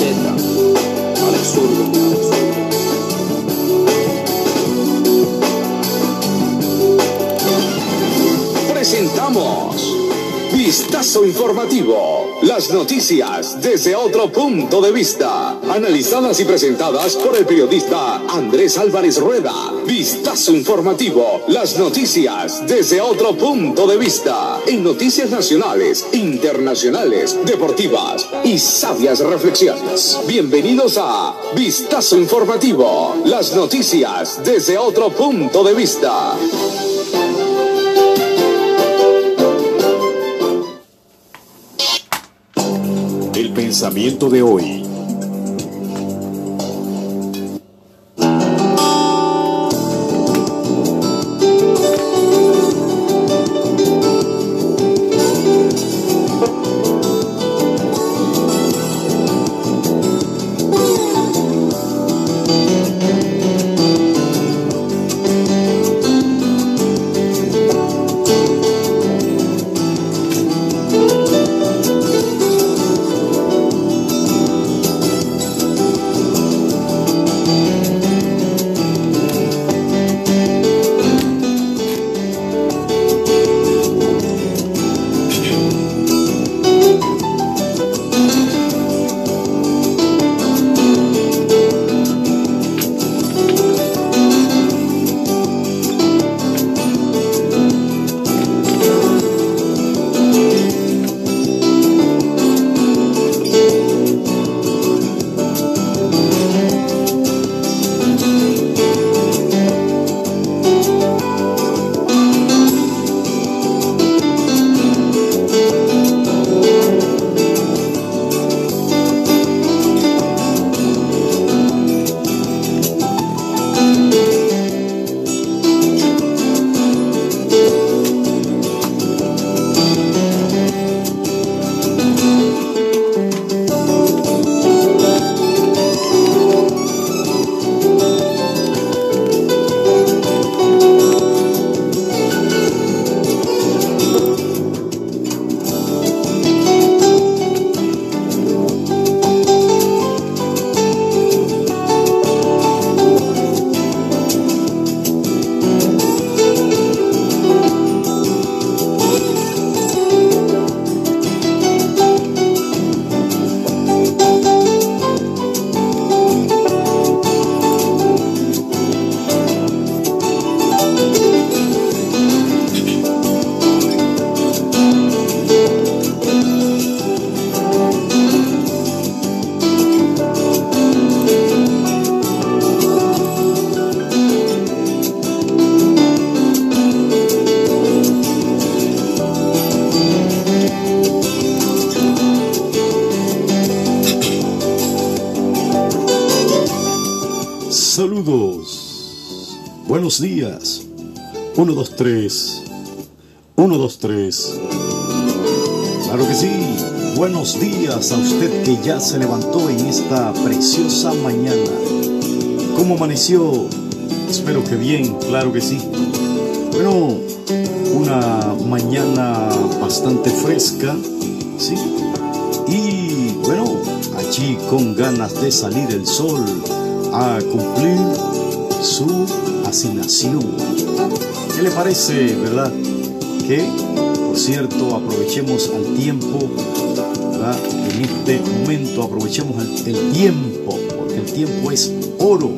Z. Al absurdo. Vistazo Informativo. Las noticias desde otro punto de vista. Analizadas y presentadas por el periodista Andrés Álvarez Rueda. Vistazo Informativo. Las noticias desde otro punto de vista. En noticias nacionales, internacionales, deportivas y sabias reflexiones. Bienvenidos a Vistazo Informativo. Las noticias desde otro punto de vista. Pensamiento de hoy. 3. 1, 2, 3. Claro que sí. Buenos días a usted que ya se levantó en esta preciosa mañana. ¿Cómo amaneció? Espero que bien, claro que sí. Bueno, una mañana bastante fresca, ¿sí? Y bueno, allí con ganas de salir el sol a cumplir su asignación. ¿Qué le parece, verdad? Que, por cierto, aprovechemos al tiempo, ¿verdad? En este momento aprovechemos el, tiempo, porque el tiempo es oro,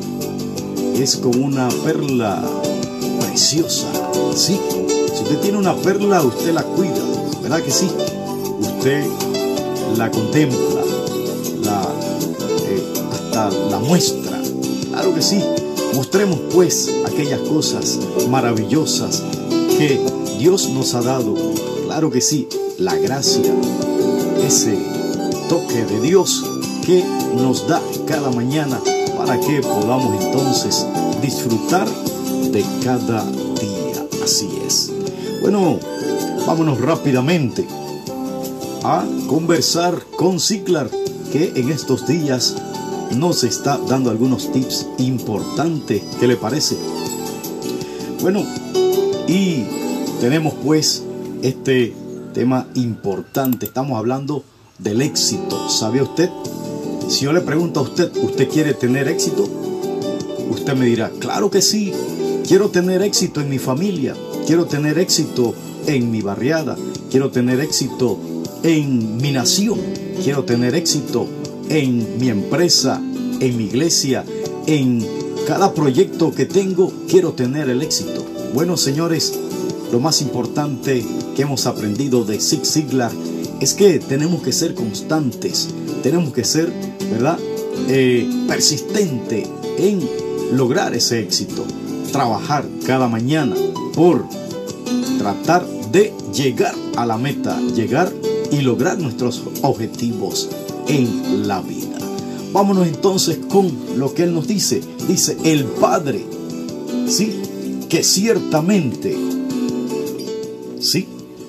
es como una perla preciosa, ¿sí? Si usted tiene una perla, usted la cuida, ¿verdad que sí? Usted la contempla, la, eh, hasta la muestra. Claro que sí. Mostremos pues aquellas cosas maravillosas que Dios nos ha dado. Claro que sí. La gracia, ese toque de Dios que nos da cada mañana para que podamos entonces disfrutar de cada día. Así es. Bueno, vámonos rápidamente a conversar con Ciclar, que en estos días nos está dando algunos tips importantes. ¿Qué le parece? Bueno, y tenemos pues este tema importante. Estamos hablando del éxito. ¿Sabe usted? Si yo le pregunto a usted, ¿usted quiere tener éxito? Usted me dirá, claro que sí, quiero tener éxito en mi familia, quiero tener éxito en mi barriada, quiero tener éxito en mi nación, quiero tener éxito en mi empresa, en mi iglesia, en cada proyecto que tengo, quiero tener el éxito. Bueno, señores, lo más importante que hemos aprendido de Zig Ziglar es que tenemos que ser constantes, tenemos que ser, ¿verdad? Eh, persistente en lograr ese éxito. Trabajar cada mañana por tratar de llegar a la meta, llegar y lograr nuestros objetivos en la vida. Vámonos entonces con lo que Él nos dice. Dice, el Padre, ¿sí? Que ciertamente, ¿sí?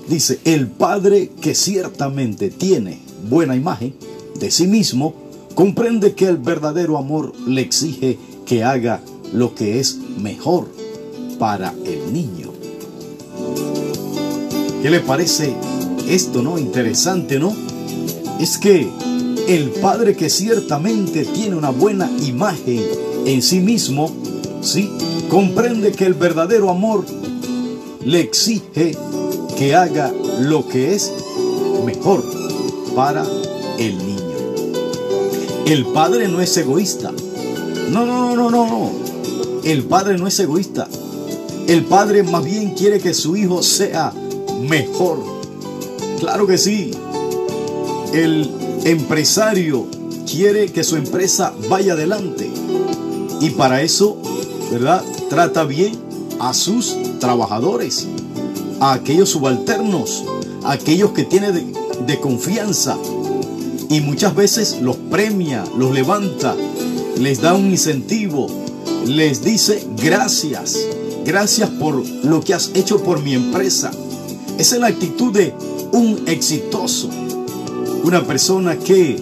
Dice, el Padre que ciertamente tiene buena imagen de sí mismo, comprende que el verdadero amor le exige que haga lo que es mejor para el niño. ¿Qué le parece esto, no? Interesante, ¿no? Es que el padre que ciertamente tiene una buena imagen en sí mismo, sí, comprende que el verdadero amor le exige que haga lo que es mejor para el niño. El padre no es egoísta. No, no, no, no, no. El padre no es egoísta. El padre más bien quiere que su hijo sea mejor. Claro que sí. El empresario quiere que su empresa vaya adelante. Y para eso, ¿verdad? Trata bien a sus trabajadores, a aquellos subalternos, a aquellos que tiene de, de confianza. Y muchas veces los premia, los levanta, les da un incentivo, les dice gracias, gracias por lo que has hecho por mi empresa. Esa es la actitud de un exitoso, una persona que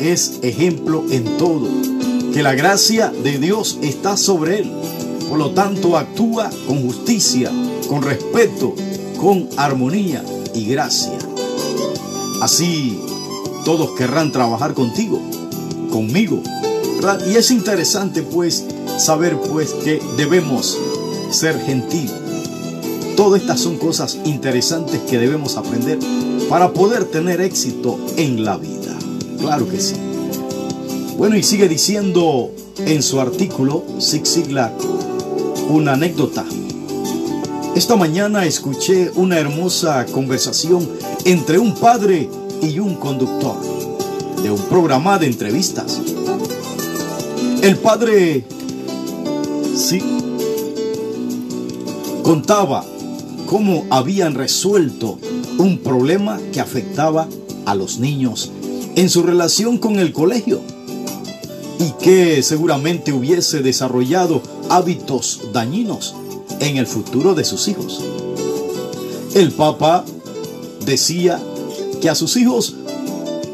es ejemplo en todo, que la gracia de Dios está sobre él. Por lo tanto, actúa con justicia, con respeto, con armonía y gracia. Así todos querrán trabajar contigo, conmigo. Y es interesante pues saber pues que debemos ser gentil. Todas estas son cosas interesantes que debemos aprender para poder tener éxito en la vida. Claro que sí. Bueno, y sigue diciendo en su artículo Zig Ziglar una anécdota. Esta mañana escuché una hermosa conversación entre un padre y un conductor de un programa de entrevistas. El padre, sí, contaba cómo habían resuelto un problema que afectaba a los niños en su relación con el colegio y que seguramente hubiese desarrollado hábitos dañinos en el futuro de sus hijos. El Papa decía que a sus hijos,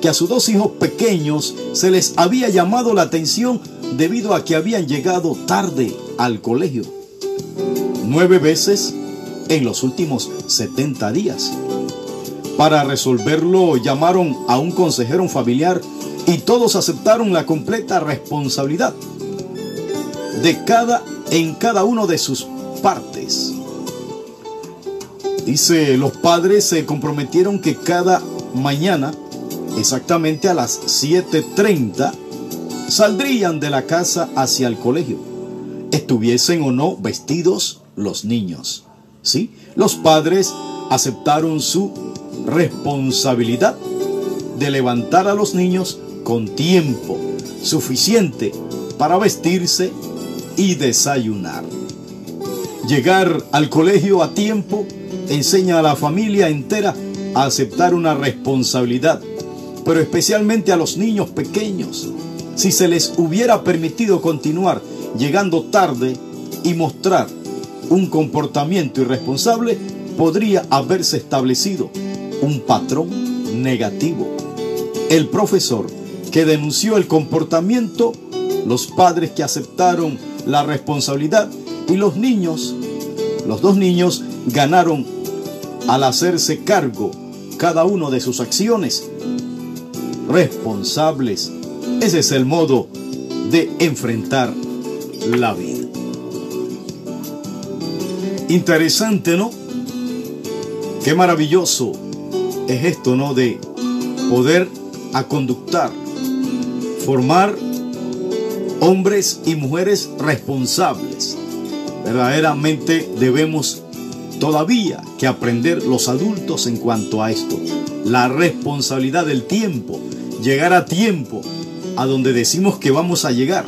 que a sus dos hijos pequeños se les había llamado la atención debido a que habían llegado tarde al colegio. Nueve veces en los últimos 70 días. Para resolverlo llamaron a un consejero familiar y todos aceptaron la completa responsabilidad de cada en cada uno de sus partes. Dice, los padres se comprometieron que cada mañana, exactamente a las 7.30, saldrían de la casa hacia el colegio, estuviesen o no vestidos los niños. ¿Sí? Los padres aceptaron su responsabilidad de levantar a los niños con tiempo suficiente para vestirse y desayunar. Llegar al colegio a tiempo enseña a la familia entera a aceptar una responsabilidad, pero especialmente a los niños pequeños. Si se les hubiera permitido continuar llegando tarde y mostrar un comportamiento irresponsable, podría haberse establecido un patrón negativo. El profesor que denunció el comportamiento, los padres que aceptaron la responsabilidad y los niños, los dos niños ganaron al hacerse cargo cada uno de sus acciones, responsables Ese es el modo de enfrentar la vida. Interesante, ¿no? Qué maravilloso es esto, ¿no? De poder aconductar, formar hombres y mujeres responsables. Verdaderamente debemos todavía que aprender los adultos en cuanto a esto. La responsabilidad del tiempo, llegar a tiempo a donde decimos que vamos a llegar,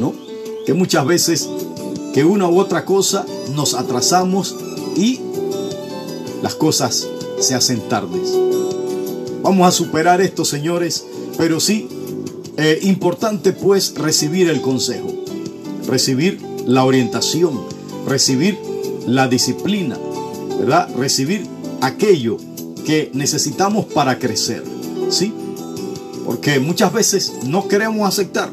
¿no? Que muchas veces que una u otra cosa nos atrasamos y las cosas se hacen tardes. Vamos a superar esto, señores, pero sí, eh, importante pues recibir el consejo, recibir la orientación, recibir la disciplina, ¿verdad? Recibir aquello que necesitamos para crecer, ¿sí? Porque muchas veces no queremos aceptar,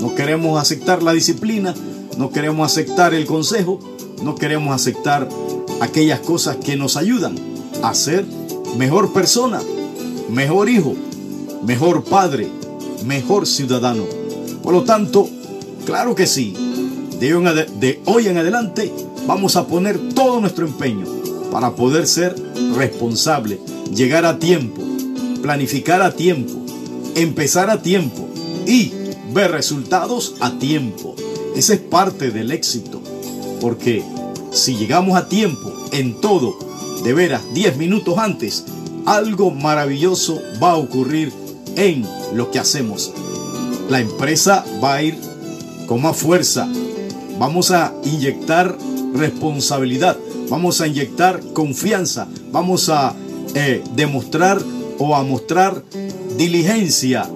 no queremos aceptar la disciplina, no queremos aceptar el consejo, no queremos aceptar aquellas cosas que nos ayudan a ser mejor persona, mejor hijo, mejor padre, mejor ciudadano. Por lo tanto, claro que sí, de hoy en adelante vamos a poner todo nuestro empeño para poder ser responsable, llegar a tiempo, planificar a tiempo, empezar a tiempo y ver resultados a tiempo. Esa es parte del éxito, porque si llegamos a tiempo en todo, de veras 10 minutos antes, algo maravilloso va a ocurrir en lo que hacemos. La empresa va a ir con más fuerza. Vamos a inyectar responsabilidad. Vamos a inyectar confianza. Vamos a eh, demostrar o a mostrar diligencia,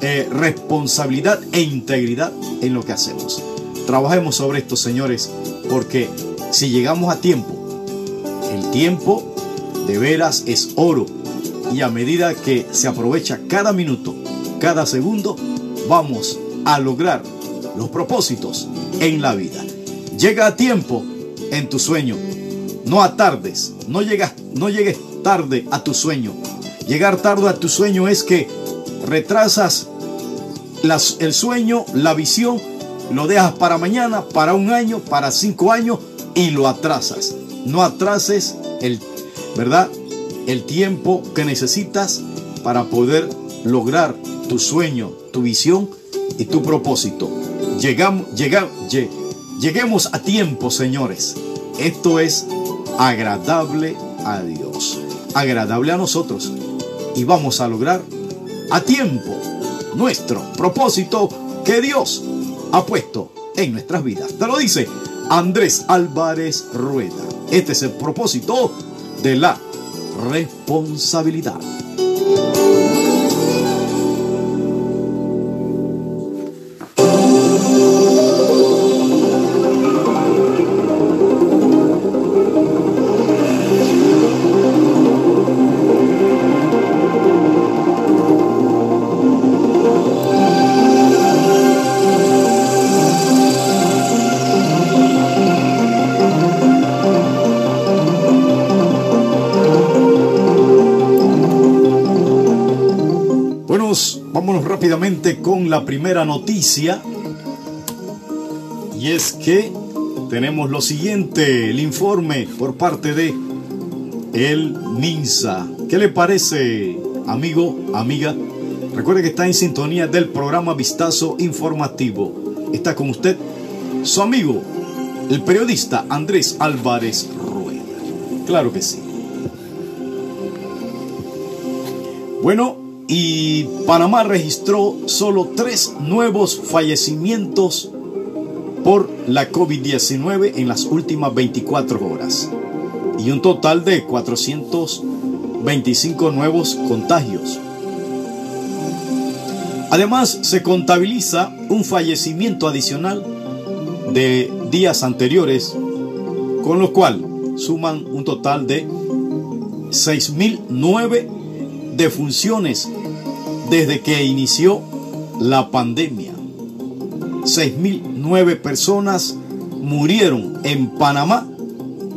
eh, responsabilidad e integridad en lo que hacemos. Trabajemos sobre esto, señores, porque si llegamos a tiempo, tiempo de veras es oro y a medida que se aprovecha cada minuto, cada segundo, vamos a lograr los propósitos en la vida. Llega a tiempo en tu sueño, no a tardes, no llegas, no llegues tarde a tu sueño. Llegar tarde a tu sueño es que retrasas el sueño, la visión, lo dejas para mañana, para un año, para cinco años y lo atrasas. No atrases el, ¿verdad? El tiempo que necesitas para poder lograr tu sueño, tu visión y tu propósito. Llegamos, llegamos, lleguemos a tiempo, señores. Esto es agradable a Dios, agradable a nosotros. Y vamos a lograr a tiempo nuestro propósito que Dios ha puesto en nuestras vidas. Te lo dice Andrés Álvarez Rueda. Este es el propósito de la responsabilidad. Con la primera noticia. Y es que tenemos lo siguiente, el informe por parte de el MINSA. ¿Qué le parece, amigo, amiga? Recuerde que está en sintonía del programa Vistazo Informativo. Está con usted su amigo, el periodista Andrés Álvarez Rueda. Claro que sí. Bueno, y Panamá registró solo tres nuevos fallecimientos por la COVID-19 en las últimas 24 horas y un total de 425 nuevos contagios. Además, se contabiliza un fallecimiento adicional de días anteriores, con lo cual suman un total de 6.009 defunciones desde que inició la pandemia. 6.009 personas murieron en Panamá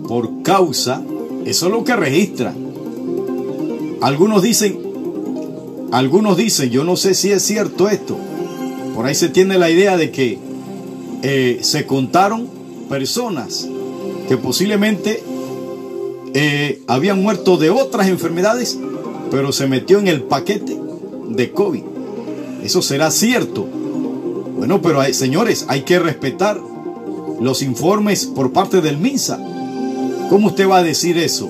por causa, eso es lo que registra. Algunos dicen, algunos dicen, yo no sé si es cierto esto, por ahí se tiene la idea de que eh, se contaron personas que posiblemente eh, habían muerto de otras enfermedades, pero se metió en el paquete de COVID. Eso será cierto. Bueno, pero hay, señores, hay que respetar los informes por parte del MINSA. ¿Cómo usted va a decir eso?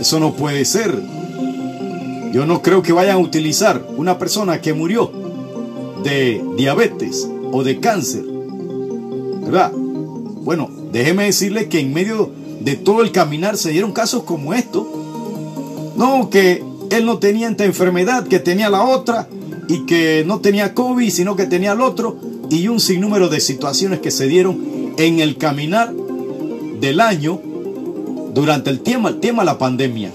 Eso no puede ser. Yo no creo que vayan a utilizar una persona que murió de diabetes o de cáncer. ¿Verdad? Bueno, déjeme decirle que en medio de todo el caminar se dieron casos como esto. No, que él no tenía esta enfermedad, que tenía la otra, y que no tenía COVID, sino que tenía el otro, y un sinnúmero de situaciones que se dieron en el caminar del año durante el tema, el tema de la pandemia.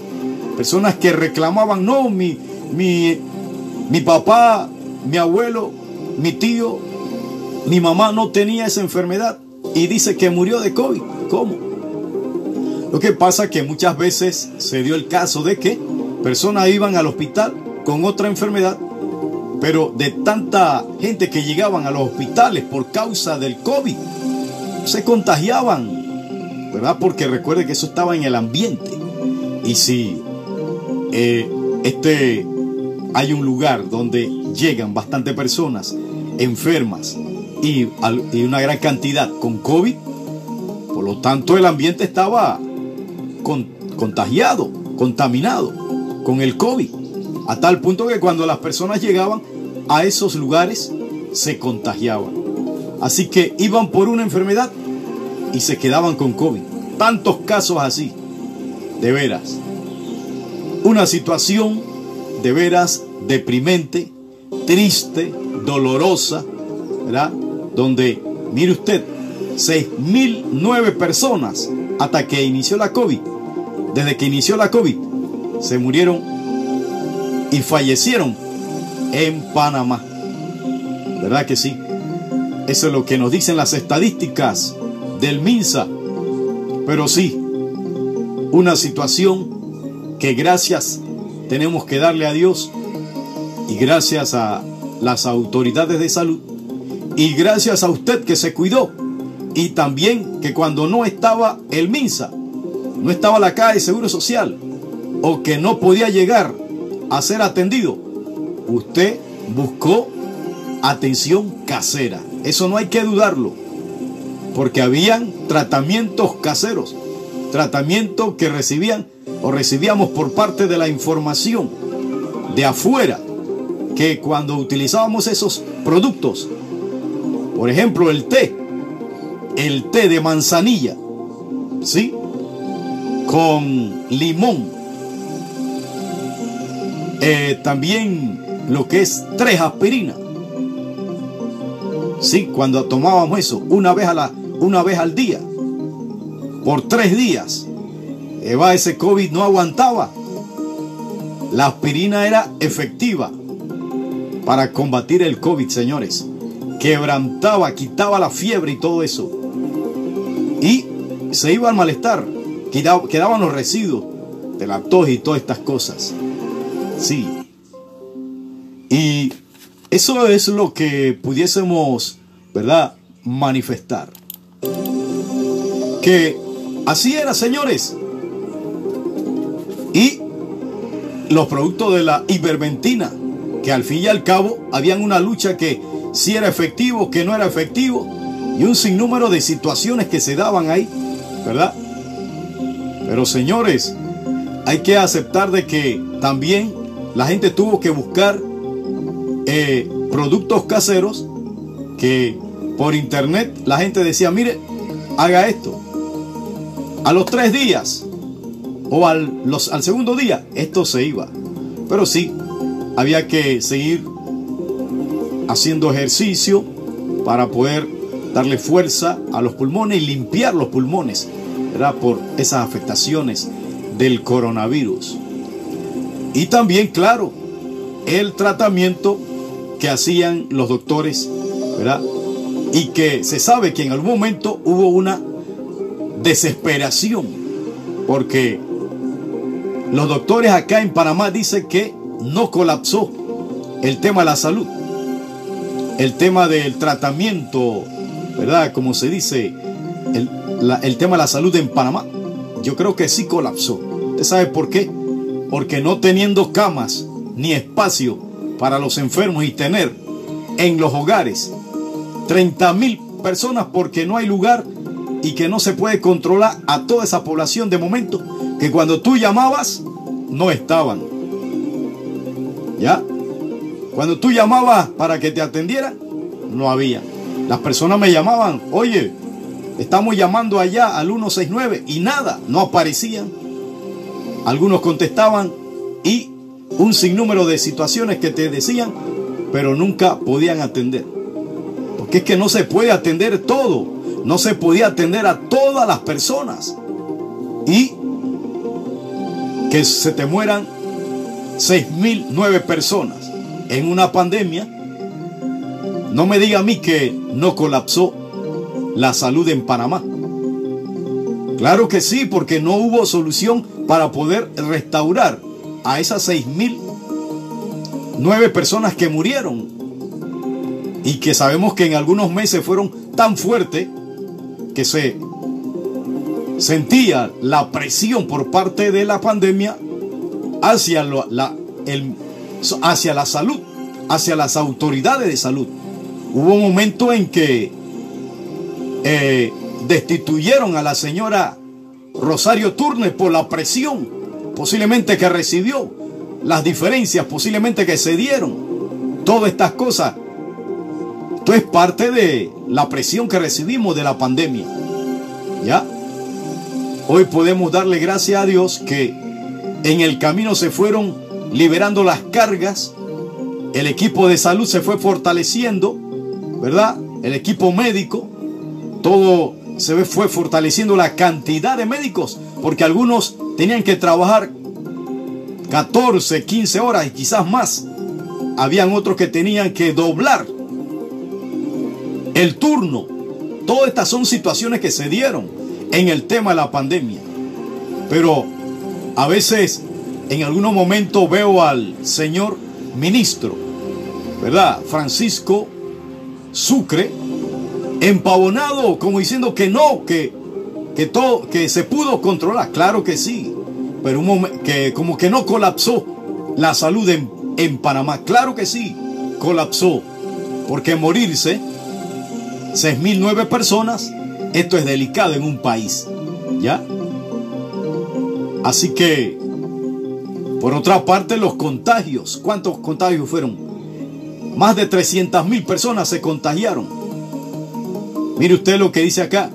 Personas que reclamaban, no, mi, mi, mi papá, mi abuelo, mi tío, mi mamá no tenía esa enfermedad y dice que murió de COVID. ¿Cómo? Lo que pasa que muchas veces se dio el caso de que personas iban al hospital con otra enfermedad, pero de tanta gente que llegaban a los hospitales por causa del COVID, se contagiaban, ¿verdad? Porque recuerde que eso estaba en el ambiente. Y si eh, este hay un lugar donde llegan bastantes personas enfermas y, y una gran cantidad con COVID, por lo tanto el ambiente estaba con, contagiado, contaminado con el COVID, a tal punto que cuando las personas llegaban a esos lugares se contagiaban. Así que iban por una enfermedad y se quedaban con COVID. Tantos casos así, de veras. Una situación de veras deprimente, triste, dolorosa, ¿verdad? Donde, mire usted, 6.009 personas hasta que inició la COVID, desde que inició la COVID, se murieron y fallecieron en Panamá. ¿Verdad que sí? Eso es lo que nos dicen las estadísticas del MINSA. Pero sí, una situación que gracias tenemos que darle a Dios y gracias a las autoridades de salud y gracias a usted que se cuidó y también que cuando no estaba el MINSA, no estaba la calle de Seguro Social o que no podía llegar a ser atendido, usted buscó atención casera. Eso no hay que dudarlo, porque habían tratamientos caseros, tratamientos que recibían o recibíamos por parte de la información de afuera, que cuando utilizábamos esos productos, por ejemplo el té, el té de manzanilla, ¿sí? Con limón. Eh, también lo que es tres aspirinas. Sí, cuando tomábamos eso, una vez, a la, una vez al día, por tres días, Eva, ese COVID no aguantaba. La aspirina era efectiva para combatir el COVID, señores. Quebrantaba, quitaba la fiebre y todo eso. Y se iba al malestar. Quedaban los residuos de la tos y todas estas cosas. Sí. Y eso es lo que pudiésemos, ¿verdad?, manifestar. Que así era, señores. Y los productos de la hiperventina, que al fin y al cabo habían una lucha que si era efectivo, que no era efectivo, y un sinnúmero de situaciones que se daban ahí, ¿verdad? Pero señores, hay que aceptar de que también la gente tuvo que buscar eh, productos caseros que por internet la gente decía, mire, haga esto. A los tres días o al, segundo día, esto se iba. Pero sí, había que seguir haciendo ejercicio para poder darle fuerza a los pulmones y limpiar los pulmones, Por esas afectaciones del coronavirus. Y también, claro, el tratamiento que hacían los doctores, ¿verdad? Y que se sabe que en algún momento hubo una desesperación, porque los doctores acá en Panamá dicen que no colapsó el tema de la salud. el tema del tratamiento, ¿verdad? Como se dice, el, el tema de la salud en Panamá, yo creo que sí colapsó. ¿Usted sabe por qué? Porque no teniendo camas ni espacio para los enfermos y tener en los hogares 30 mil personas porque no hay lugar y que no se puede controlar a toda esa población de momento que cuando tú llamabas no estaban. ¿Ya? Cuando tú llamabas para que te atendieran, no había. Las personas me llamaban, oye, estamos llamando allá al 169 y nada, no aparecían. Algunos contestaban y un sinnúmero de situaciones que te decían, pero nunca podían atender. Porque es que no se puede atender todo. No se podía atender a todas las personas. Y que se te mueran 6.009 personas en una pandemia. No me diga a mí que no colapsó la salud en Panamá. Claro que sí, porque no hubo solución para poder restaurar a esas 6.009 personas que murieron y que sabemos que en algunos meses fueron tan fuertes que se sentía la presión por parte de la pandemia hacia la, hacia la salud, hacia las autoridades de salud. Hubo un momento en que eh, destituyeron a la señora Rosario Turner por la presión posiblemente que recibió, las diferencias posiblemente que se dieron, todas estas cosas. Esto es parte de la presión que recibimos de la pandemia. ¿Ya? Hoy podemos darle gracias a Dios que en el camino se fueron liberando las cargas, el equipo de salud se fue fortaleciendo, ¿verdad? El equipo médico, todo se fue fortaleciendo la cantidad de médicos, porque algunos tenían que trabajar 14, 15 horas y quizás más. Habían otros que tenían que doblar el turno. Todas estas son situaciones que se dieron en el tema de la pandemia. Pero a veces, en algunos momentos veo al señor ministro, ¿verdad? Francisco Sucre, empavonado, como diciendo que no, que, que todo, que se pudo controlar. Claro que sí, pero un que como que no colapsó la salud en, en Panamá. Claro que sí, colapsó, porque morirse 6.009 personas, esto es delicado en un país, ¿ya? Así que, por otra parte, los contagios, ¿cuántos contagios fueron? Más de 300.000 personas se contagiaron. Mire usted lo que dice acá.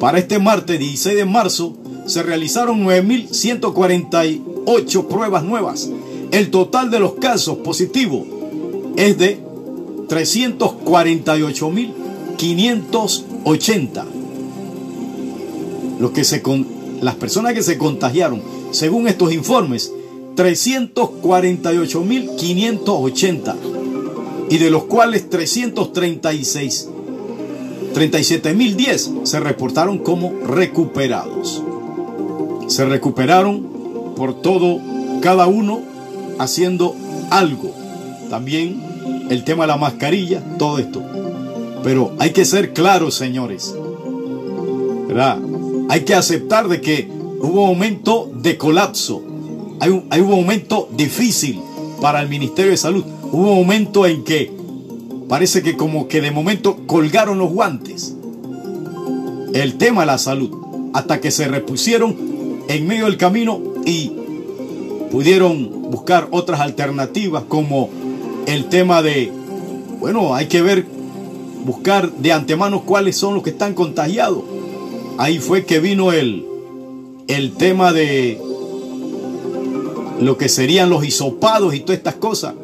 Para este martes 16 de marzo se realizaron 9.148 pruebas nuevas. El total de los casos positivos es de 348.580. Los que se con, las personas que se contagiaron, según estos informes, 348.580 y de los cuales 336 37.010 se reportaron como recuperados. Se recuperaron por todo, cada uno haciendo algo. También el tema de la mascarilla, todo esto. Pero hay que ser claros, señores. ¿Verdad? Hay que aceptar de que hubo un momento de colapso. Hay un, hay un momento difícil para el Ministerio de Salud. Hubo un momento en que parece que como que de momento colgaron los guantes. El tema de la salud. Hasta que se repusieron en medio del camino y pudieron buscar otras alternativas como el tema de, bueno, hay que ver, buscar de antemano cuáles son los que están contagiados. Ahí fue que vino el, el tema de lo que serían los hisopados y todas estas cosas.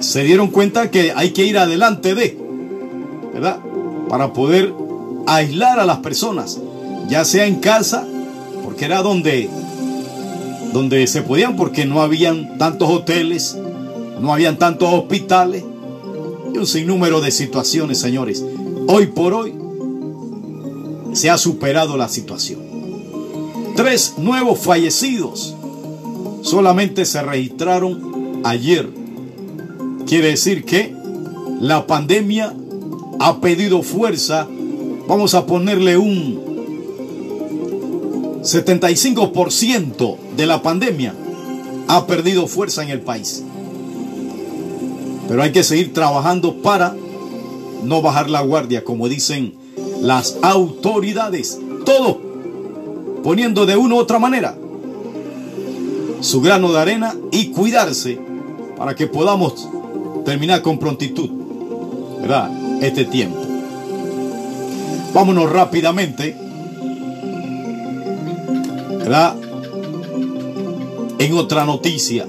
Se dieron cuenta que hay que ir adelante de, ¿verdad? Para poder aislar a las personas, ya sea en casa, porque era donde, donde se podían, porque no habían tantos hoteles, no habían tantos hospitales y un sinnúmero de situaciones, señores. Hoy por hoy se ha superado la situación. Tres nuevos fallecidos solamente se registraron ayer. Quiere decir que la pandemia ha pedido fuerza. Vamos a ponerle un 75% de la pandemia ha perdido fuerza en el país. Pero hay que seguir trabajando para no bajar la guardia, como dicen las autoridades. Todo poniendo de una u otra manera su grano de arena y cuidarse para que podamos terminar con prontitud, ¿verdad? Este tiempo. Vámonos rápidamente, ¿verdad? En otra noticia.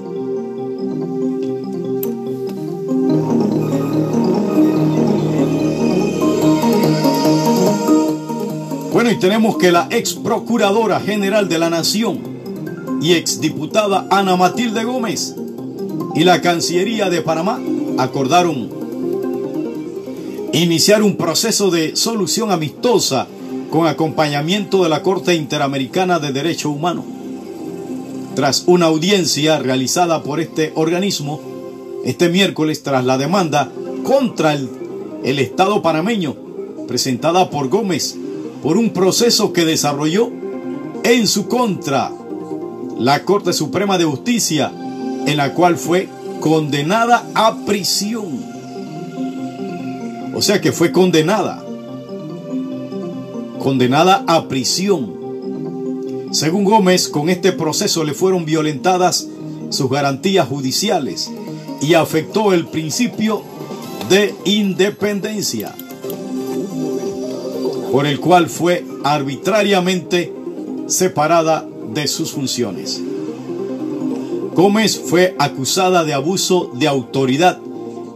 Bueno, y tenemos que la ex procuradora general de la Nación y ex diputada Ana Matilde Gómez y la Cancillería de Panamá acordaron iniciar un proceso de solución amistosa con acompañamiento de la Corte Interamericana de Derechos Humanos. Tras una audiencia realizada por este organismo este miércoles tras la demanda contra el, el Estado panameño presentada por Gómez por un proceso que desarrolló en su contra la Corte Suprema de Justicia, en la cual fue condenada a prisión. O sea que fue condenada. Condenada a prisión. Según Gómez, con este proceso le fueron violentadas sus garantías judiciales y afectó el principio de independencia por el cual fue arbitrariamente separada de sus funciones. Gómez fue acusada de abuso de autoridad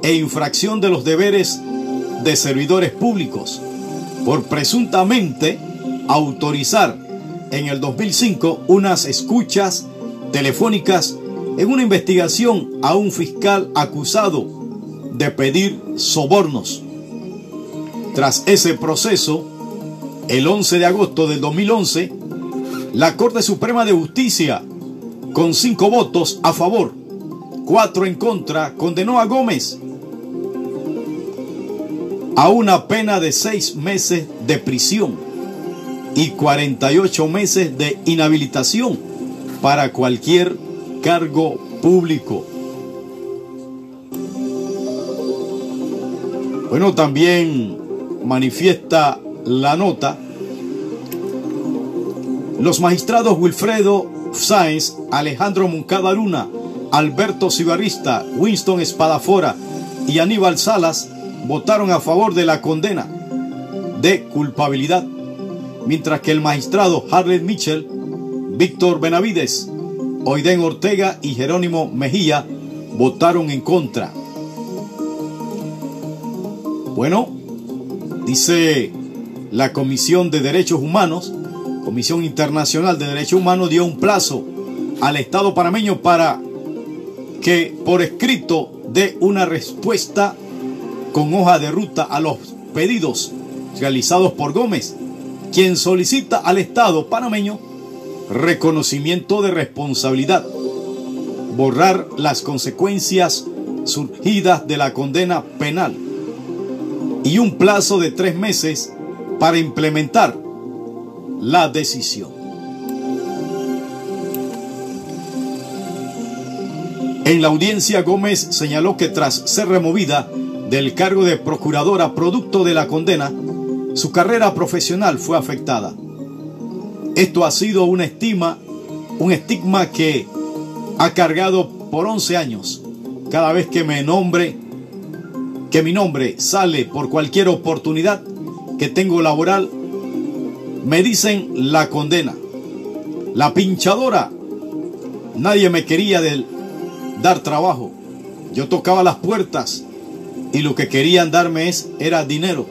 e infracción de los deberes de servidores públicos por presuntamente autorizar en el 2005 unas escuchas telefónicas en una investigación a un fiscal acusado de pedir sobornos. Tras ese proceso, el 11 de agosto del 2011, la Corte Suprema de Justicia, con cinco votos a favor, cuatro en contra, condenó a Gómez a una pena de seis meses de prisión y 48 meses de inhabilitación para cualquier cargo público. Bueno, también manifiesta la nota, los magistrados Wilfredo Sáenz, Alejandro Moncada Luna, Alberto Cibarrista, Winston Espadafora y Aníbal Salas votaron a favor de la condena de culpabilidad, mientras que el magistrado Harley Mitchell, Víctor Benavides, Oiden Ortega y Jerónimo Mejía votaron en contra. Bueno, dice la Comisión de Derechos Humanos, Comisión Internacional de Derechos Humanos, dio un plazo al Estado panameño para que por escrito dé una respuesta con hoja de ruta a los pedidos realizados por Gómez, quien solicita al Estado panameño reconocimiento de responsabilidad, borrar las consecuencias surgidas de la condena penal y un plazo de tres meses para implementar la decisión. En la audiencia Gómez señaló que tras ser removida del cargo de procuradora producto de la condena, su carrera profesional fue afectada. Esto ha sido una estima, un estigma que ha cargado por 11 años. Cada vez que me nombre, que mi nombre sale por cualquier oportunidad, que tengo laboral, me dicen la condena. La pinchadora. Nadie me quería dar trabajo. Yo tocaba las puertas y lo que querían darme es, era dinero.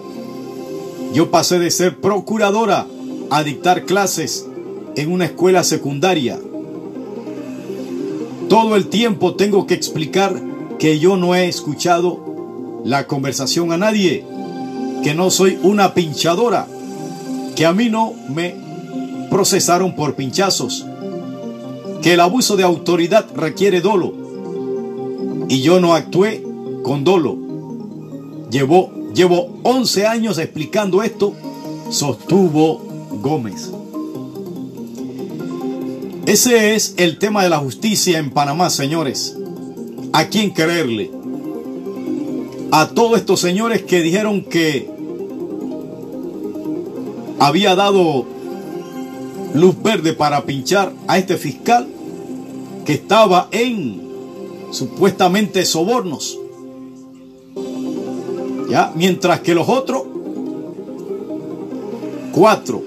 Yo pasé de ser procuradora a dictar clases en una escuela secundaria. Todo el tiempo tengo que explicar que yo no he escuchado la conversación a nadie que no soy una pinchadora, que a mí no me procesaron por pinchazos, que el abuso de autoridad requiere dolo y yo no actué con dolo. llevó, llevo 11 años explicando esto, sostuvo Gómez. Ese es el tema de la justicia en Panamá, señores. ¿A quién creerle? A todos estos señores que dijeron que había dado luz verde para pinchar a este fiscal que estaba en supuestamente sobornos. ¿Ya? Mientras que los otros cuatro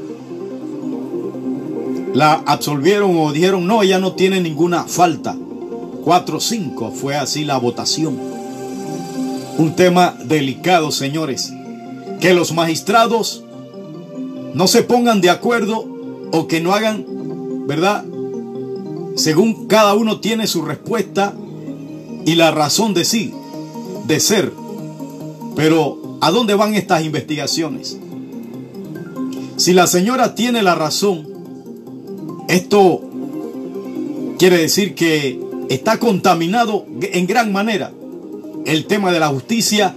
la absolvieron o dijeron no, ella no tiene ninguna falta. Cuatro cinco fue así la votación. Un tema delicado, señores. Que los magistrados no se pongan de acuerdo o que no hagan, ¿verdad? Según cada uno tiene su respuesta y la razón de sí, de ser. Pero, ¿a dónde van estas investigaciones? Si la señora tiene la razón, esto quiere decir que está contaminado en gran manera el tema de la justicia,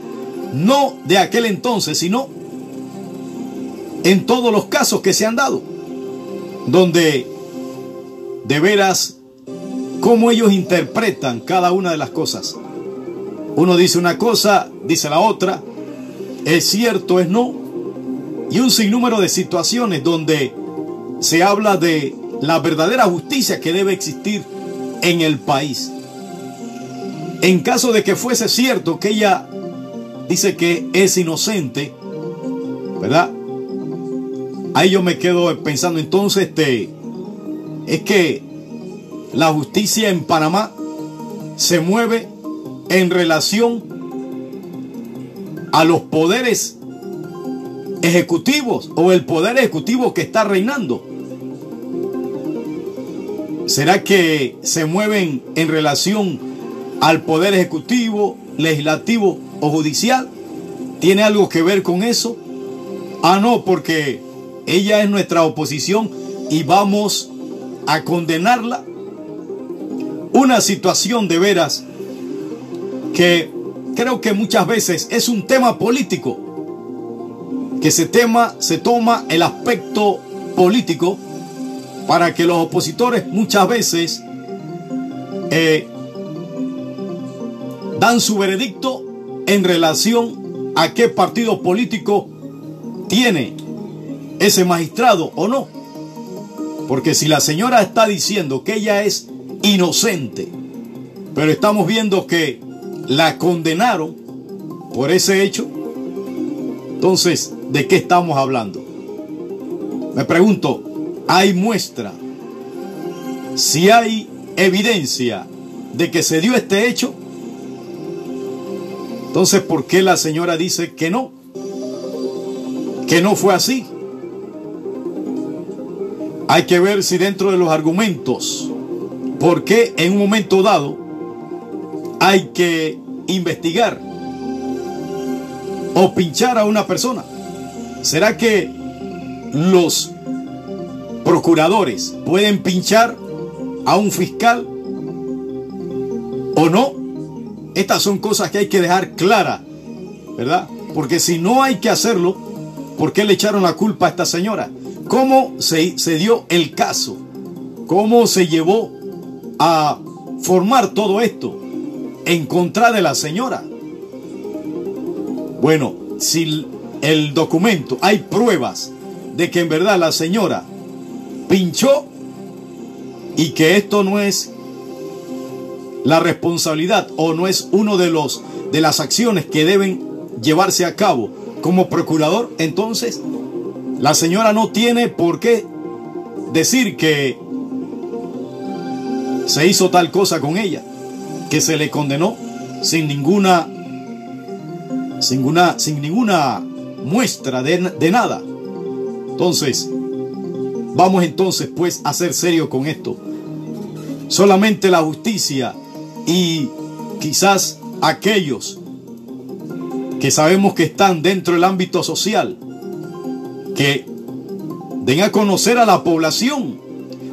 no de aquel entonces, sino en todos los casos que se han dado, donde de veras cómo ellos interpretan cada una de las cosas. Uno dice una cosa, dice la otra, es cierto, es no, y un sinnúmero de situaciones donde se habla de la verdadera justicia que debe existir en el país. En caso de que fuese cierto que ella dice que es inocente, ¿verdad? Ahí yo me quedo pensando entonces, este, es que la justicia en Panamá se mueve en relación a los poderes ejecutivos o el poder ejecutivo que está reinando. ¿Será que se mueven en relación al poder ejecutivo, legislativo o judicial? ¿Tiene algo que ver con eso? Ah, no, porque ella es nuestra oposición y vamos a condenarla. Una situación de veras que creo que muchas veces es un tema político, que se tema, se toma el aspecto político para que los opositores muchas veces eh, dan su veredicto en relación a qué partido político tiene ese magistrado o no. Porque si la señora está diciendo que ella es inocente, pero estamos viendo que la condenaron por ese hecho, entonces, ¿de qué estamos hablando? Me pregunto, hay muestra, si hay evidencia de que se dio este hecho, entonces ¿por qué la señora dice que no? Que no fue así. Hay que ver si dentro de los argumentos, ¿por qué en un momento dado hay que investigar o pinchar a una persona? ¿Será que los procuradores pueden pinchar a un fiscal o no. Estas son cosas que hay que dejar claras, ¿verdad? Porque si no hay que hacerlo, ¿por qué le echaron la culpa a esta señora? ¿Cómo se, se dio el caso? ¿Cómo se llevó a formar todo esto en contra de la señora? Bueno, si el documento hay pruebas de que en verdad la señora pinchó y que esto no es la responsabilidad o no es uno de los de las acciones que deben llevarse a cabo como procurador, entonces la señora no tiene por qué decir que se hizo tal cosa con ella, que se le condenó sin ninguna sin ninguna, sin ninguna muestra de, de nada. Entonces, Vamos entonces pues a ser serio con esto. Solamente la justicia y quizás aquellos que sabemos que están dentro del ámbito social, que den a conocer a la población.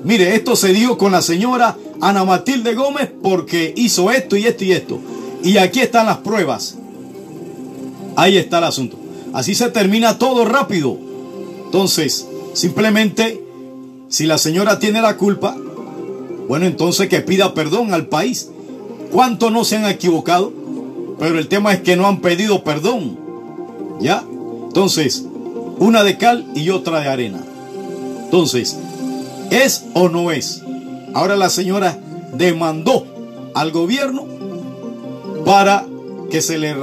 Mire, esto se dio con la señora Ana Matilde Gómez porque hizo esto y esto y esto. Y aquí están las pruebas. Ahí está el asunto. Así se termina todo rápido. Entonces, simplemente, si la señora tiene la culpa, bueno, entonces que pida perdón al país. ¿Cuántos no se han equivocado? Pero el tema es que no han pedido perdón. ¿Ya? Entonces, una de cal y otra de arena. Entonces, ¿es o no es? Ahora la señora demandó al gobierno para que se le,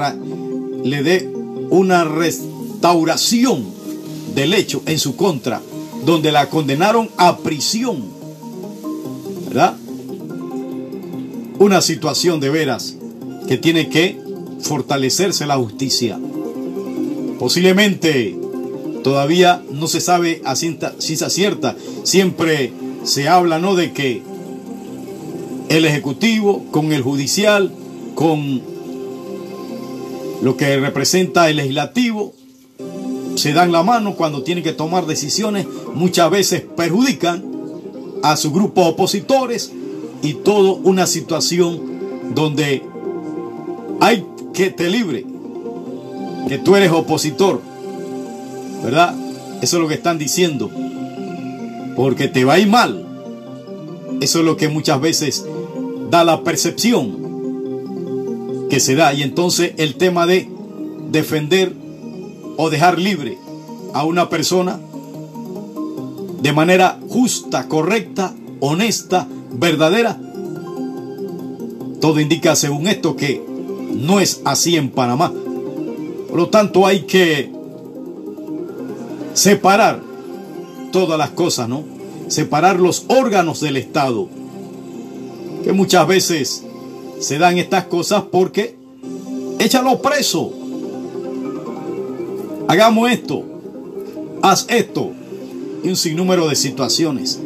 le dé una restauración del hecho en su contra, donde la condenaron a prisión. ¿Verdad? Una situación de veras que tiene que fortalecerse la justicia. Posiblemente todavía no se sabe a ciencia cierta. Siempre se habla, ¿no? De que el ejecutivo con el judicial, con lo que representa el legislativo, se dan la mano cuando tienen que tomar decisiones, muchas veces perjudican a su grupo opositores y todo una situación donde hay que te libre, que tú eres opositor, ¿verdad? Eso es lo que están diciendo, porque te va a ir mal. Eso es lo que muchas veces da la percepción que se da. Y entonces el tema de defender o dejar libre a una persona de manera justa, correcta, honesta, verdadera. Todo indica según esto que no es así en Panamá. Por lo tanto hay que separar todas las cosas, ¿no? Separar los órganos del Estado. Que muchas veces se dan estas cosas porque échalo preso. Hagamos esto. Haz esto. Y un sinnúmero de situaciones.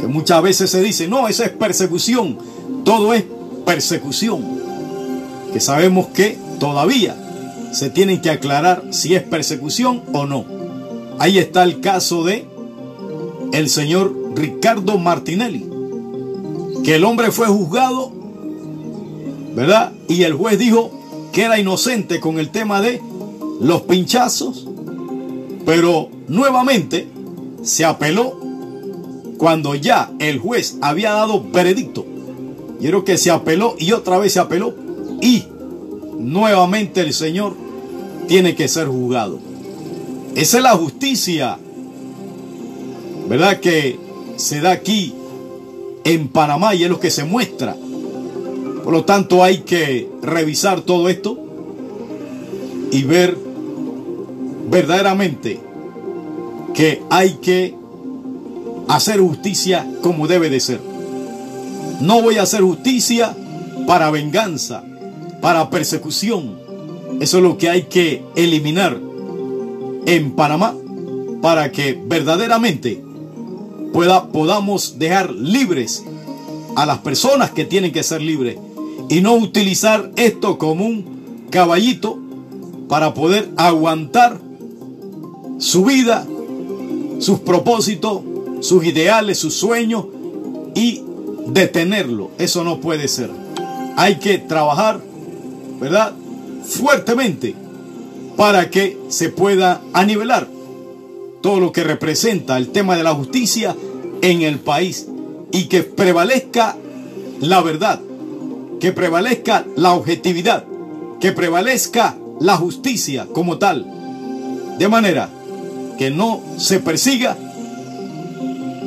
Que muchas veces se dice, no, esa es persecución. Todo es persecución. Que sabemos que todavía se tienen que aclarar si es persecución o no. Ahí está el caso de el señor Ricardo Martinelli. Que el hombre fue juzgado ¿verdad? Y el juez dijo que era inocente con el tema de los pinchazos, pero nuevamente se apeló cuando ya el juez había dado veredicto. Quiero que se apeló y otra vez se apeló y nuevamente el Señor tiene que ser juzgado. Esa es la justicia, ¿verdad? Que se da aquí en Panamá y es lo que se muestra por lo tanto hay que revisar todo esto y ver verdaderamente que hay que hacer justicia como debe de ser. No voy a hacer justicia para venganza, para persecución. Eso es lo que hay que eliminar en Panamá para que verdaderamente pueda, podamos dejar libres a las personas que tienen que ser libres y no utilizar esto como un caballito para poder aguantar su vida, sus propósitos, sus ideales, sus sueños y detenerlo. Eso no puede ser. Hay que trabajar, ¿verdad? Fuertemente para que se pueda anivelar todo lo que representa el tema de la justicia en el país y que prevalezca la verdad, que prevalezca la objetividad, que prevalezca la justicia como tal, de manera que no se persiga,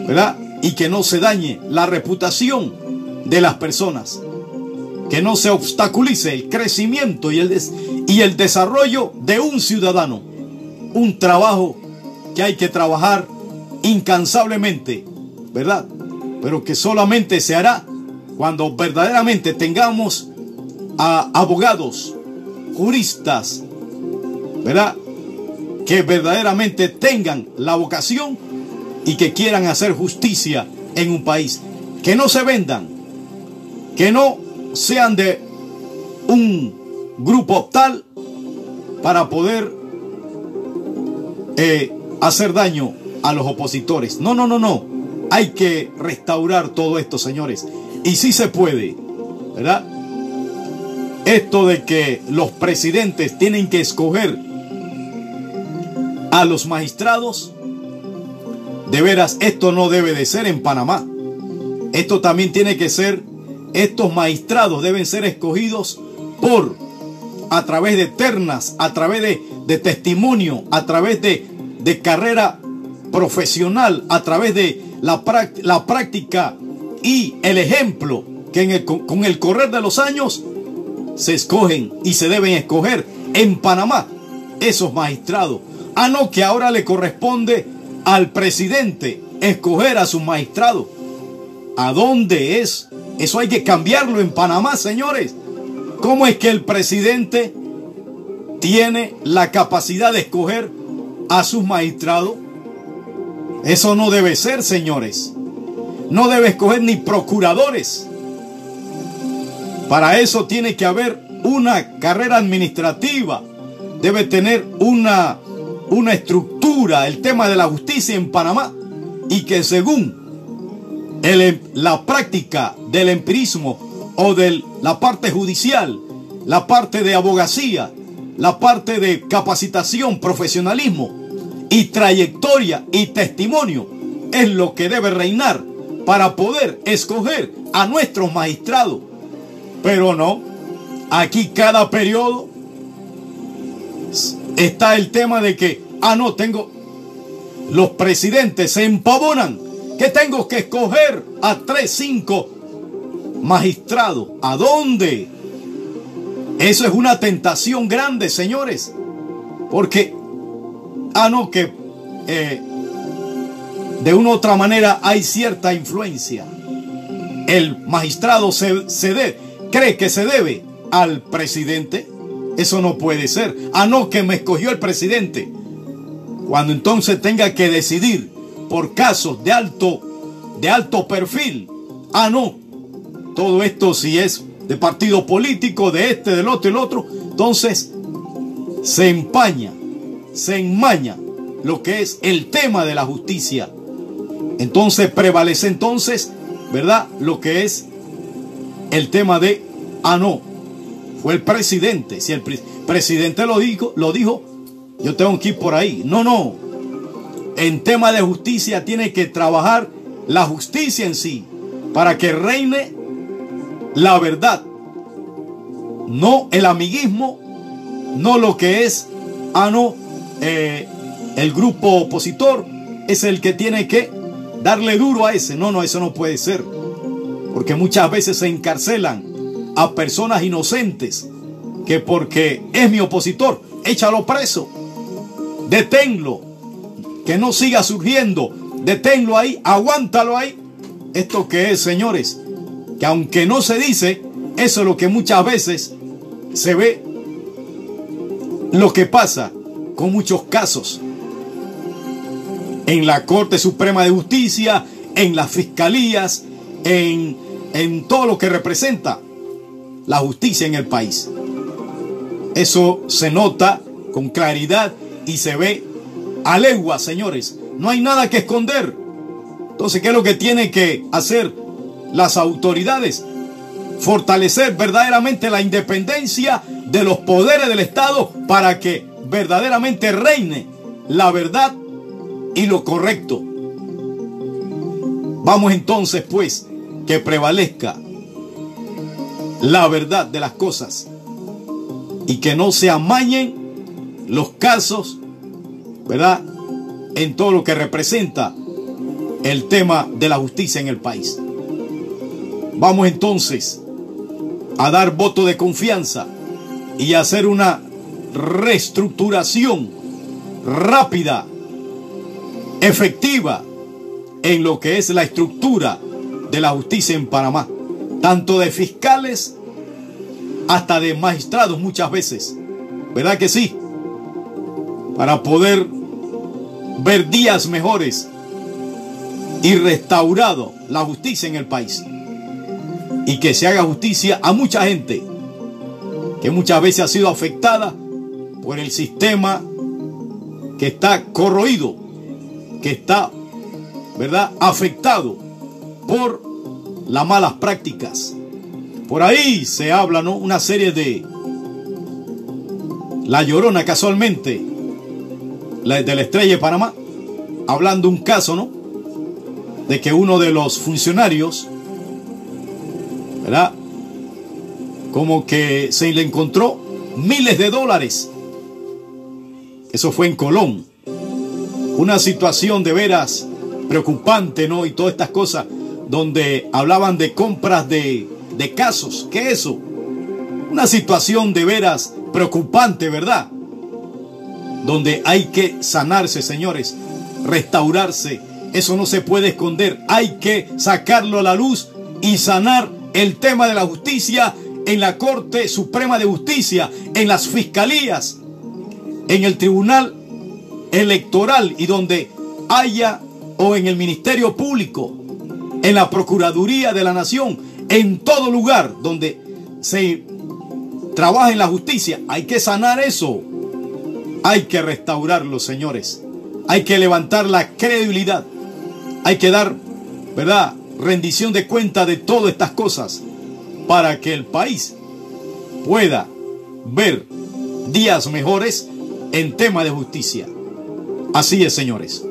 ¿verdad? Y que no se dañe la reputación de las personas, que no se obstaculice el crecimiento y el, y el desarrollo de un ciudadano, un trabajo que hay que trabajar incansablemente, ¿verdad? Pero que solamente se hará cuando verdaderamente tengamos a abogados, juristas, ¿verdad? Que verdaderamente tengan la vocación y que quieran hacer justicia en un país. Que no se vendan, que no sean de un grupo tal para poder eh, hacer daño a los opositores. No, no, no, no. Hay que restaurar todo esto, señores. Y sí se puede, ¿verdad? esto de que los presidentes tienen que escoger a los magistrados, de veras, esto no debe de ser en Panamá. Esto también tiene que ser, estos magistrados deben ser escogidos por, a través de ternas, a través de, de testimonio, a través de, de carrera profesional, a través de la, la práctica y el ejemplo que con el correr de los años se escogen y se deben escoger en Panamá esos magistrados. A no que ahora le corresponde al presidente escoger a su magistrado. ¿A dónde es? Eso hay que cambiarlo en Panamá, señores. ¿Cómo es que el presidente tiene la capacidad de escoger a sus magistrados? Eso no debe ser, señores. No debe escoger ni procuradores. Para eso tiene que haber una carrera administrativa. Debe tener una, una estructura, el tema de la justicia en Panamá. Y que según el, la práctica del empirismo o de la parte judicial, la parte de abogacía, la parte de capacitación, profesionalismo y trayectoria y testimonio es lo que debe reinar para poder escoger a nuestros magistrados. Pero no, aquí cada periodo está el tema de que, ah, no, tengo, los presidentes se empavonan que tengo que escoger a tres, cinco magistrados. ¿A dónde? Eso es una tentación grande, señores. Porque, ah, no, que eh, de una u otra manera hay cierta influencia. El magistrado se, se cree que se debe al presidente. Eso no puede ser. Ah, no, que me escogió el presidente. Cuando entonces tenga que decidir por casos de alto, de alto perfil. Ah, no. Todo esto si es de partido político, de este, del otro y el otro. Entonces se empaña, se enmaña lo que es el tema de la justicia entonces prevalece entonces, ¿verdad? Lo que es el tema de, ah, no, fue el presidente. Si el presidente lo dijo, lo dijo, yo tengo que ir por ahí. No, no. En tema de justicia tiene que trabajar la justicia en sí para que reine la verdad. No el amiguismo, no lo que es, ah, no, eh, el grupo opositor es el que tiene que darle duro a ese. No, no, eso no puede ser. Porque muchas veces se encarcelan a personas inocentes que porque es mi opositor, échalo preso. Deténlo. Que no siga surgiendo. Deténlo ahí, aguántalo ahí. ¿Esto que es, señores? Que aunque no se dice, eso es lo que muchas veces se ve. Lo que pasa con muchos casos en la Corte Suprema de Justicia, en las fiscalías, en, en todo lo que representa la justicia en el país. Eso se nota con claridad y se ve a señores. No hay nada que esconder. Entonces, ¿qué es lo que tienen que hacer las autoridades? Fortalecer verdaderamente la independencia de los poderes del Estado para que verdaderamente reine la verdad y lo correcto. Vamos entonces pues que prevalezca la verdad de las cosas y que no se amañen los casos, ¿verdad? En todo lo que representa el tema de la justicia en el país. Vamos entonces a dar voto de confianza y hacer una reestructuración rápida efectiva en lo que es la estructura de la justicia en Panamá, tanto de fiscales hasta de magistrados muchas veces. ¿Verdad que sí? Para poder ver días mejores y restaurado la justicia en el país. Y que se haga justicia a mucha gente que muchas veces ha sido afectada por el sistema que está corroído que está, ¿verdad?, afectado por las malas prácticas, Por ahí se habla, ¿no? Una serie de La Llorona casualmente, de la Estrella de Panamá, hablando un caso, ¿no? De que uno de los funcionarios, ¿verdad? Como que se le encontró miles de dólares. Eso fue en Colón. Una situación de veras preocupante, ¿no? Y todas estas cosas donde hablaban de compras de, de casos. ¿Qué es eso? Una situación de veras preocupante, ¿verdad? Donde hay que sanarse, señores, restaurarse. Eso no se puede esconder. Hay que sacarlo a la luz y sanar el tema de la justicia en la Corte Suprema de Justicia, en las fiscalías, en el Tribunal Electoral y donde haya o en el Ministerio Público, en la Procuraduría de la Nación, en todo lugar donde se trabaja en la justicia, hay que sanar eso. Hay que restaurarlo, señores. Hay que levantar la credibilidad. Hay que dar, ¿verdad? Rendición de cuenta de todas estas cosas para que el país pueda ver días mejores en tema de justicia. Así es, señores.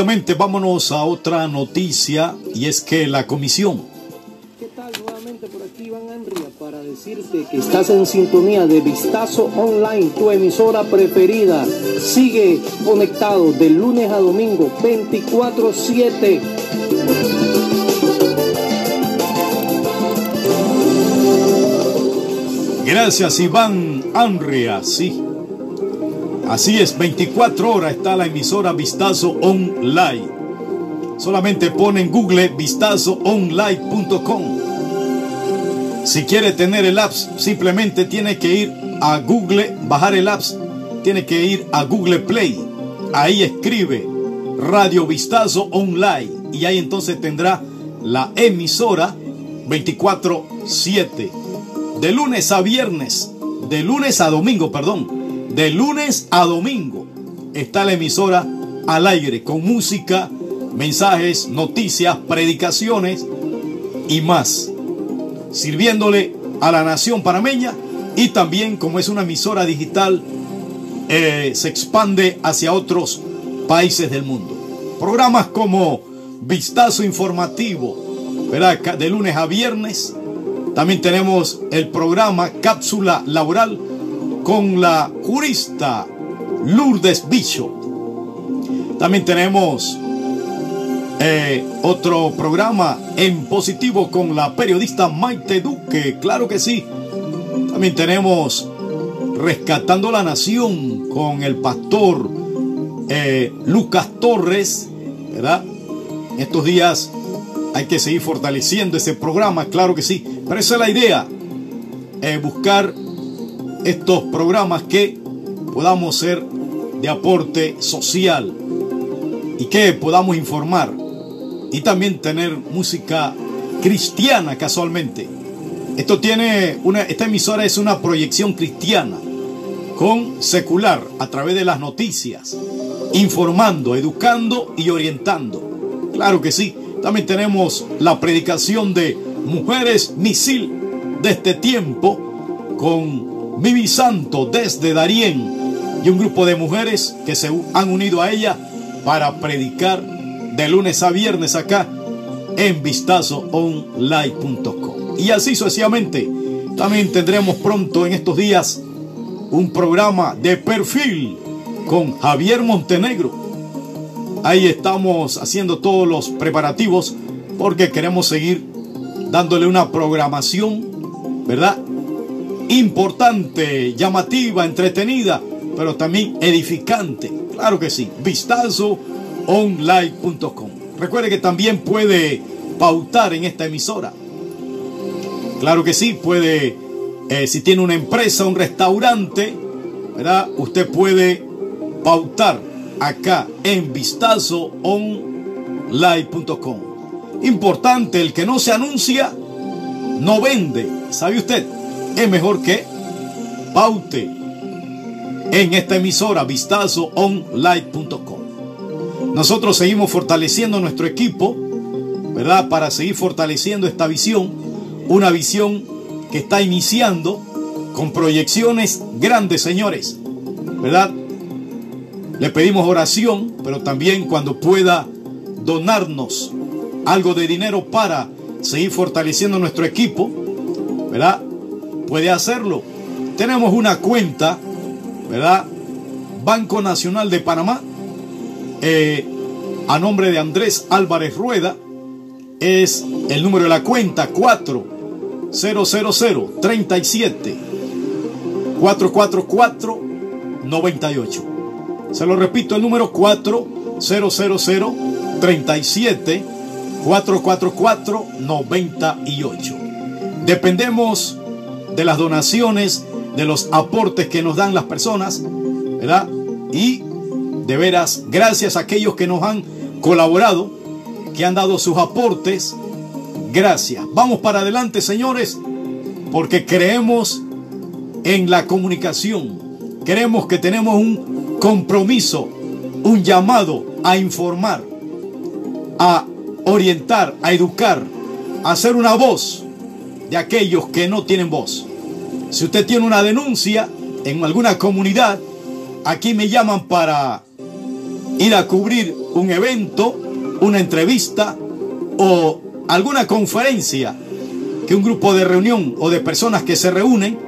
Rápidamente vámonos a otra noticia y es que la comisión ¿Qué tal? Nuevamente por aquí Iván Andria para decirte que estás en sintonía de Vistazo Online, tu emisora preferida. Sigue conectado de lunes a domingo 24/7. Gracias Iván Anria, sí. Así es, 24 horas está la emisora Vistazo Online. Solamente pone en Google vistazoonline.com. Si quiere tener el apps, simplemente tiene que ir a Google, bajar el apps, tiene que ir a Google Play. Ahí escribe Radio Vistazo Online y ahí entonces tendrá la emisora 24/7 de lunes a viernes, de lunes a domingo, perdón, de lunes a domingo está la emisora al aire con música, mensajes, noticias, predicaciones y más, sirviéndole a la nación panameña y también como es una emisora digital, eh, se expande hacia otros países del mundo. Programas como Vistazo Informativo, de lunes a viernes. También tenemos el programa Cápsula Laboral con la jurista Lourdes Bicho. También tenemos eh, otro programa en positivo con la periodista Maite Duque, claro que sí. También tenemos Rescatando la Nación con el pastor eh, Lucas Torres, ¿verdad? Estos días hay que seguir fortaleciendo ese programa, claro que sí. Pero esa es la idea, eh, buscar estos programas que podamos ser de aporte social y que podamos informar y también tener música cristiana casualmente. Esto tiene una, esta emisora es una proyección cristiana con secular a través de las noticias, informando, educando y orientando. Claro que sí. También tenemos la predicación de mujeres misil de este tiempo con Mimi Santo desde Darién y un grupo de mujeres que se han unido a ella para predicar de lunes a viernes acá en vistazoonline.com. Y así sucesivamente, también tendremos pronto en estos días un programa de perfil con Javier Montenegro. Ahí estamos haciendo todos los preparativos porque queremos seguir dándole una programación, ¿verdad? Importante, llamativa, entretenida, pero también edificante. Claro que sí. Vistazoonline.com. Recuerde que también puede pautar en esta emisora. Claro que sí, puede, eh, si tiene una empresa, un restaurante, ¿verdad? Usted puede pautar acá en vistazoonline.com. Importante, el que no se anuncia, no vende. ¿Sabe usted? Es mejor que paute en esta emisora vistazoonline.com. Nosotros seguimos fortaleciendo nuestro equipo, ¿verdad? Para seguir fortaleciendo esta visión, una visión que está iniciando con proyecciones grandes, señores, ¿verdad? Le pedimos oración, pero también cuando pueda donarnos algo de dinero para seguir fortaleciendo nuestro equipo, ¿verdad? Puede hacerlo. Tenemos una cuenta, ¿verdad? Banco Nacional de Panamá, eh, a nombre de Andrés Álvarez Rueda, es el número de la cuenta 4000 37 444 98. Se lo repito, el número 4000 37 444 98. Dependemos de las donaciones, de los aportes que nos dan las personas, ¿verdad? Y de veras, gracias a aquellos que nos han colaborado, que han dado sus aportes. Gracias. Vamos para adelante, señores, porque creemos en la comunicación. Creemos que tenemos un compromiso, un llamado a informar, a orientar, a educar, a ser una voz de aquellos que no tienen voz. Si usted tiene una denuncia en alguna comunidad, aquí me llaman para ir a cubrir un evento, una entrevista o alguna conferencia que un grupo de reunión o de personas que se reúnen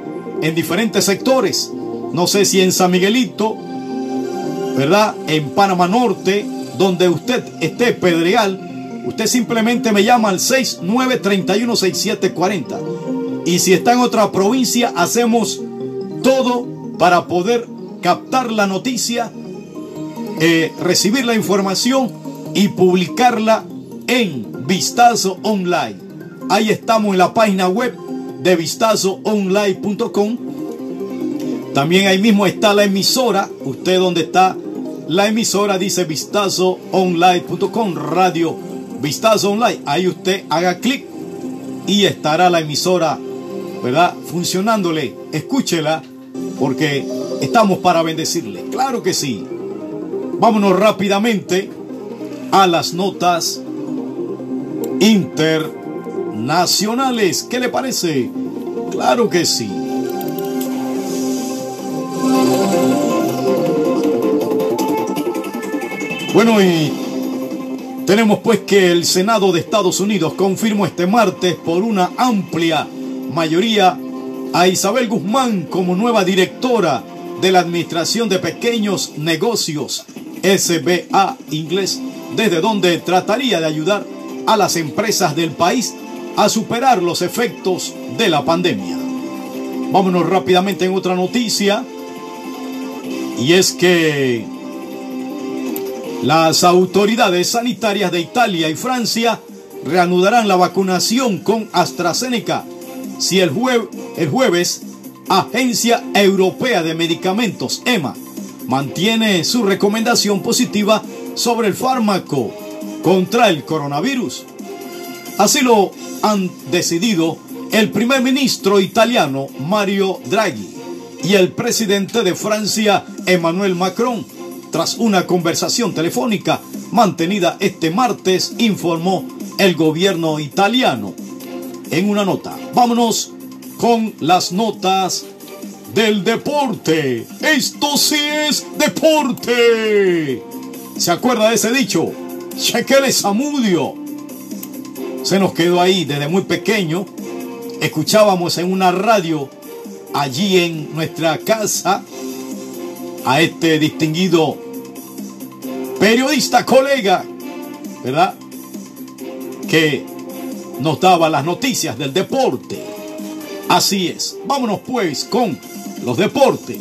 en diferentes sectores, no sé si en San Miguelito, ¿verdad? En Panamá Norte, donde usted esté, Pedreal, usted simplemente me llama al 69316740. Y si está en otra provincia, hacemos todo para poder captar la noticia eh, recibir la información y publicarla en Vistazo Online. Ahí estamos en la página web de vistazoonline.com. También ahí mismo está la emisora. Usted donde está la emisora dice vistazoonline.com, radio Vistazo Online. Ahí usted haga clic y estará la emisora, ¿verdad? Funcionándole. Escúchela porque estamos para bendecirle. Claro que sí. Vámonos rápidamente a las notas internacionales. ¿Qué le parece? Claro que sí. Bueno, y tenemos pues que el Senado de Estados Unidos confirmó este martes por una amplia mayoría a Isabel Guzmán como nueva directora de la Administración de Pequeños Negocios SBA inglés, desde donde trataría de ayudar a las empresas del país a superar los efectos de la pandemia. Vámonos rápidamente en otra noticia. Y es que las autoridades sanitarias de Italia y Francia reanudarán la vacunación con AstraZeneca si el, jueves Agencia Europea de Medicamentos, EMA, mantiene su recomendación positiva sobre el fármaco contra el coronavirus. Así lo han decidido el primer ministro italiano Mario Draghi y el presidente de Francia Emmanuel Macron tras una conversación telefónica mantenida este martes, informó el gobierno italiano. En una nota, vámonos con las notas del deporte. Esto sí es deporte. ¿Se acuerda de ese dicho? Chequele Samudio. Se nos quedó ahí desde muy pequeño. Escuchábamos en una radio allí en nuestra casa a este distinguido periodista colega, ¿verdad? Que nos daba las noticias del deporte. Así es. Vámonos pues con los deportes.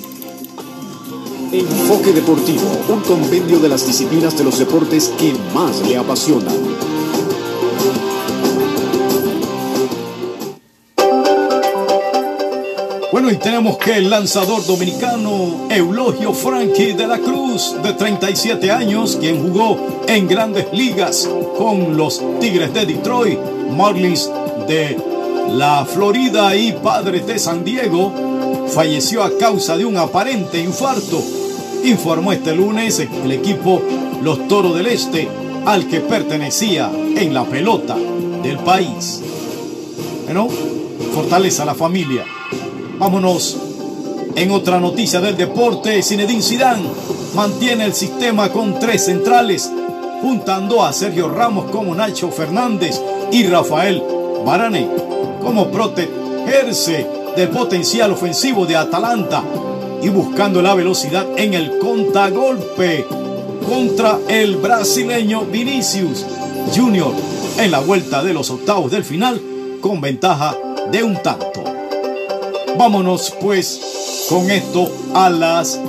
Enfoque Deportivo, un compendio de las disciplinas de los deportes que más le apasionan. Y tenemos que el lanzador dominicano Eulogio Frankie de la Cruz, de 37 años, quien jugó en grandes ligas con los Tigres de Detroit, Marlins de la Florida y Padres de San Diego, falleció a causa de un aparente infarto, informó este lunes el equipo Los Toros del Este, al que pertenecía en la pelota del país. Bueno, fortaleza a la familia. Vámonos en otra noticia del deporte. Zinedine Zidane mantiene el sistema con tres centrales, juntando a Sergio Ramos como Nacho Fernández y Rafael Barane como protegerse del potencial ofensivo de Atalanta y buscando la velocidad en el contragolpe contra el brasileño Vinicius Junior en la vuelta de los octavos del final con ventaja de un tanto. Vámonos pues con esto a las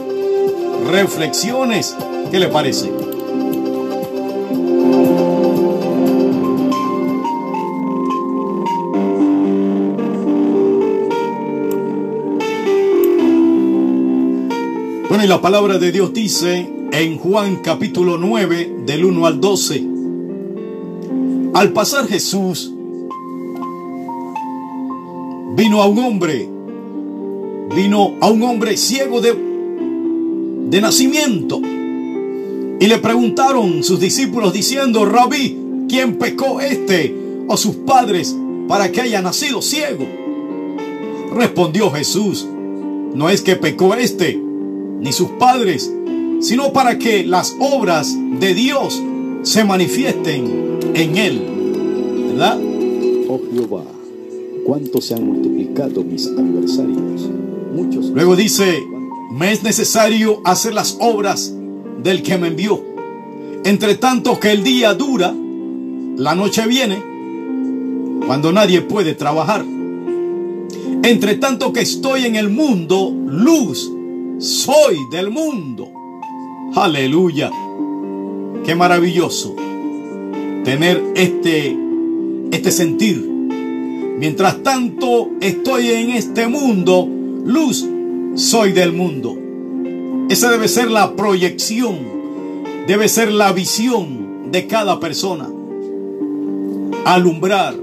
reflexiones. ¿Qué le parece? Bueno, y la palabra de Dios dice en Juan capítulo 9 del 1 al 12. Al pasar Jesús, vino a un hombre vino a un hombre ciego de, de nacimiento. Y le preguntaron sus discípulos diciendo, Rabí, ¿quién pecó este o sus padres para que haya nacido ciego? Respondió Jesús, no es que pecó este ni sus padres, sino para que las obras de Dios se manifiesten en él. ¿Verdad? Oh Jehová, cuánto se han multiplicado mis adversarios Luego dice, me es necesario hacer las obras del que me envió. Entre tanto que el día dura, la noche viene, cuando nadie puede trabajar. Entre tanto que estoy en el mundo, luz soy del mundo. Aleluya. Qué maravilloso tener este, este sentir. Mientras tanto estoy en este mundo, luz soy del mundo. Esa debe ser la proyección, debe ser la visión de cada persona. Alumbrar,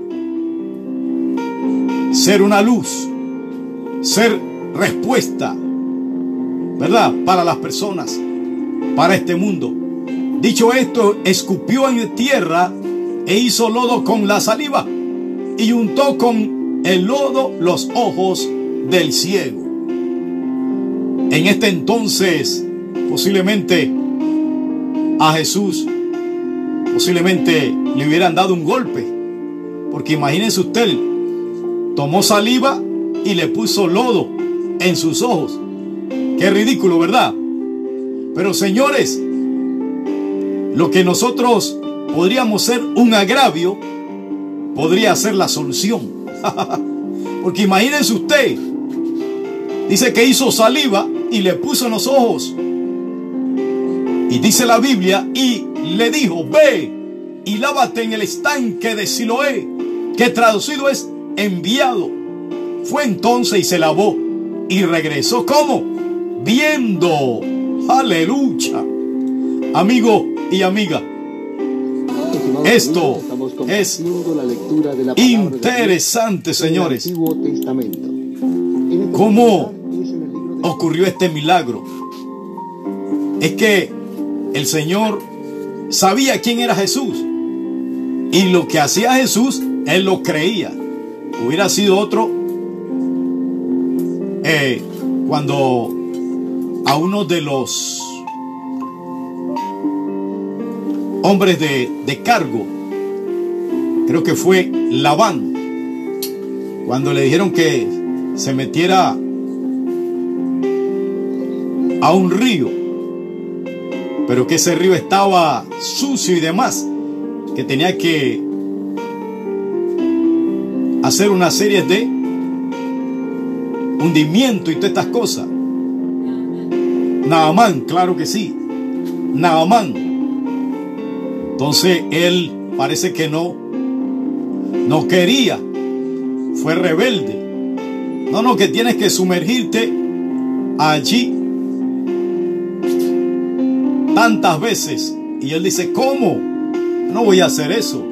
ser una luz, ser respuesta, ¿verdad? Para las personas, para este mundo. Dicho esto, escupió en tierra e hizo lodo con la saliva y untó con el lodo los ojos del ciego. En este entonces, posiblemente a Jesús, posiblemente le hubieran dado un golpe. Porque imagínense usted, tomó saliva y le puso lodo en sus ojos. Qué ridículo, ¿verdad? Pero señores, lo que nosotros podríamos ser un agravio, podría ser la solución. Porque imagínense usted, Dice que hizo saliva y le puso en los ojos. Y dice la Biblia, y le dijo, ve y lávate en el estanque de Siloé, que traducido es enviado. Fue entonces y se lavó y regresó como viendo. Aleluya. Amigo y amiga. Esto es interesante, señores. ¿Cómo ocurrió este milagro? Es que el Señor sabía quién era Jesús. Y lo que hacía Jesús, Él lo creía. Hubiera sido otro eh, cuando a uno de los hombres de, de cargo, creo que fue Labán, cuando le dijeron que se metiera a un río, pero que ese río estaba sucio y demás, que tenía que hacer una serie de hundimiento y todas estas cosas. Naamán, claro que sí, Naamán. Entonces él parece que no, no quería, fue rebelde. No, no, que tienes que sumergirte allí tantas veces. Y él dice, ¿cómo? No voy a hacer eso.